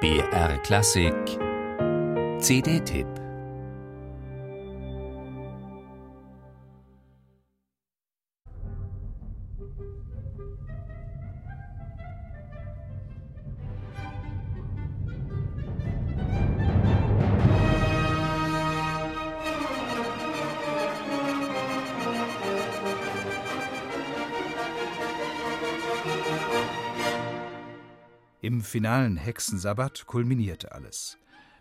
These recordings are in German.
BR Klassik. CD-Tipp Im finalen Hexensabbat kulminiert alles.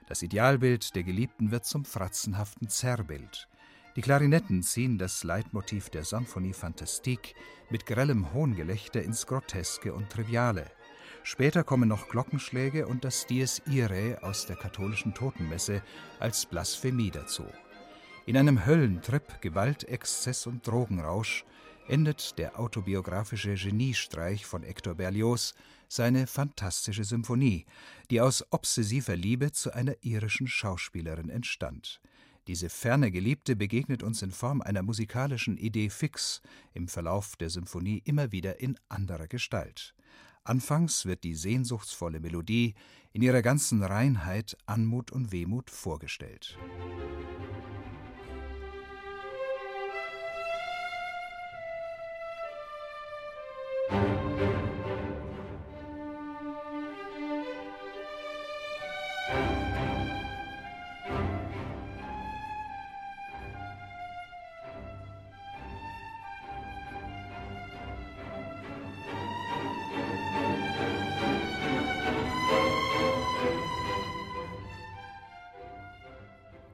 Das Idealbild der Geliebten wird zum fratzenhaften Zerrbild. Die Klarinetten ziehen das Leitmotiv der Symphonie Fantastique mit grellem Hohngelächter ins Groteske und Triviale. Später kommen noch Glockenschläge und das Dies Irae aus der katholischen Totenmesse als Blasphemie dazu. In einem Höllentrip, Gewalt, Exzess und Drogenrausch endet der autobiografische Geniestreich von Hector Berlioz seine fantastische Symphonie, die aus obsessiver Liebe zu einer irischen Schauspielerin entstand. Diese ferne Geliebte begegnet uns in Form einer musikalischen Idee fix im Verlauf der Symphonie immer wieder in anderer Gestalt. Anfangs wird die sehnsuchtsvolle Melodie in ihrer ganzen Reinheit, Anmut und Wehmut vorgestellt.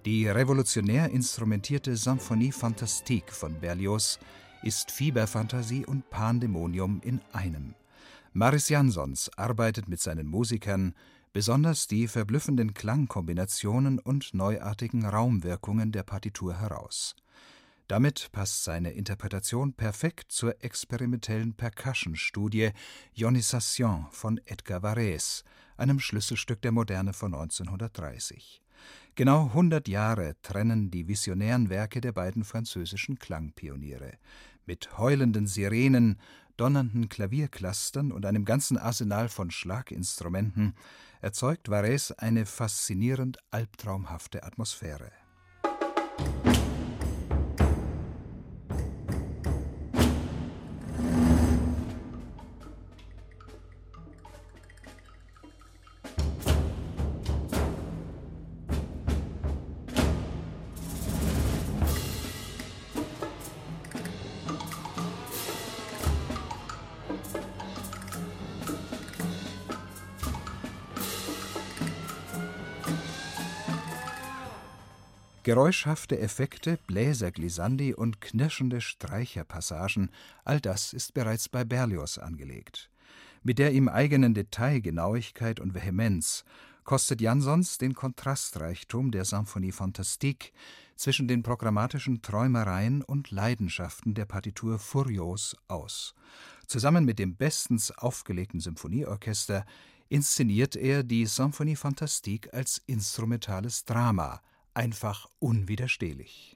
Die revolutionär instrumentierte Symphonie Fantastique von Berlioz ist Fieberfantasie und Pandemonium in einem. Maris Jansons arbeitet mit seinen Musikern besonders die verblüffenden Klangkombinationen und neuartigen Raumwirkungen der Partitur heraus. Damit passt seine Interpretation perfekt zur experimentellen Percussion-Studie Ionisation von Edgar Varese, einem Schlüsselstück der Moderne von 1930. Genau 100 Jahre trennen die visionären Werke der beiden französischen Klangpioniere. Mit heulenden Sirenen, donnernden Klavierclustern und einem ganzen Arsenal von Schlaginstrumenten erzeugt Varese eine faszinierend albtraumhafte Atmosphäre. Geräuschhafte Effekte, Bläserglissandi und knirschende Streicherpassagen, all das ist bereits bei Berlioz angelegt. Mit der ihm eigenen Detailgenauigkeit und Vehemenz kostet Jansons den Kontrastreichtum der Symphonie Fantastique zwischen den programmatischen Träumereien und Leidenschaften der Partitur furios aus. Zusammen mit dem bestens aufgelegten Symphonieorchester inszeniert er die Symphonie Fantastique als instrumentales Drama – einfach unwiderstehlich.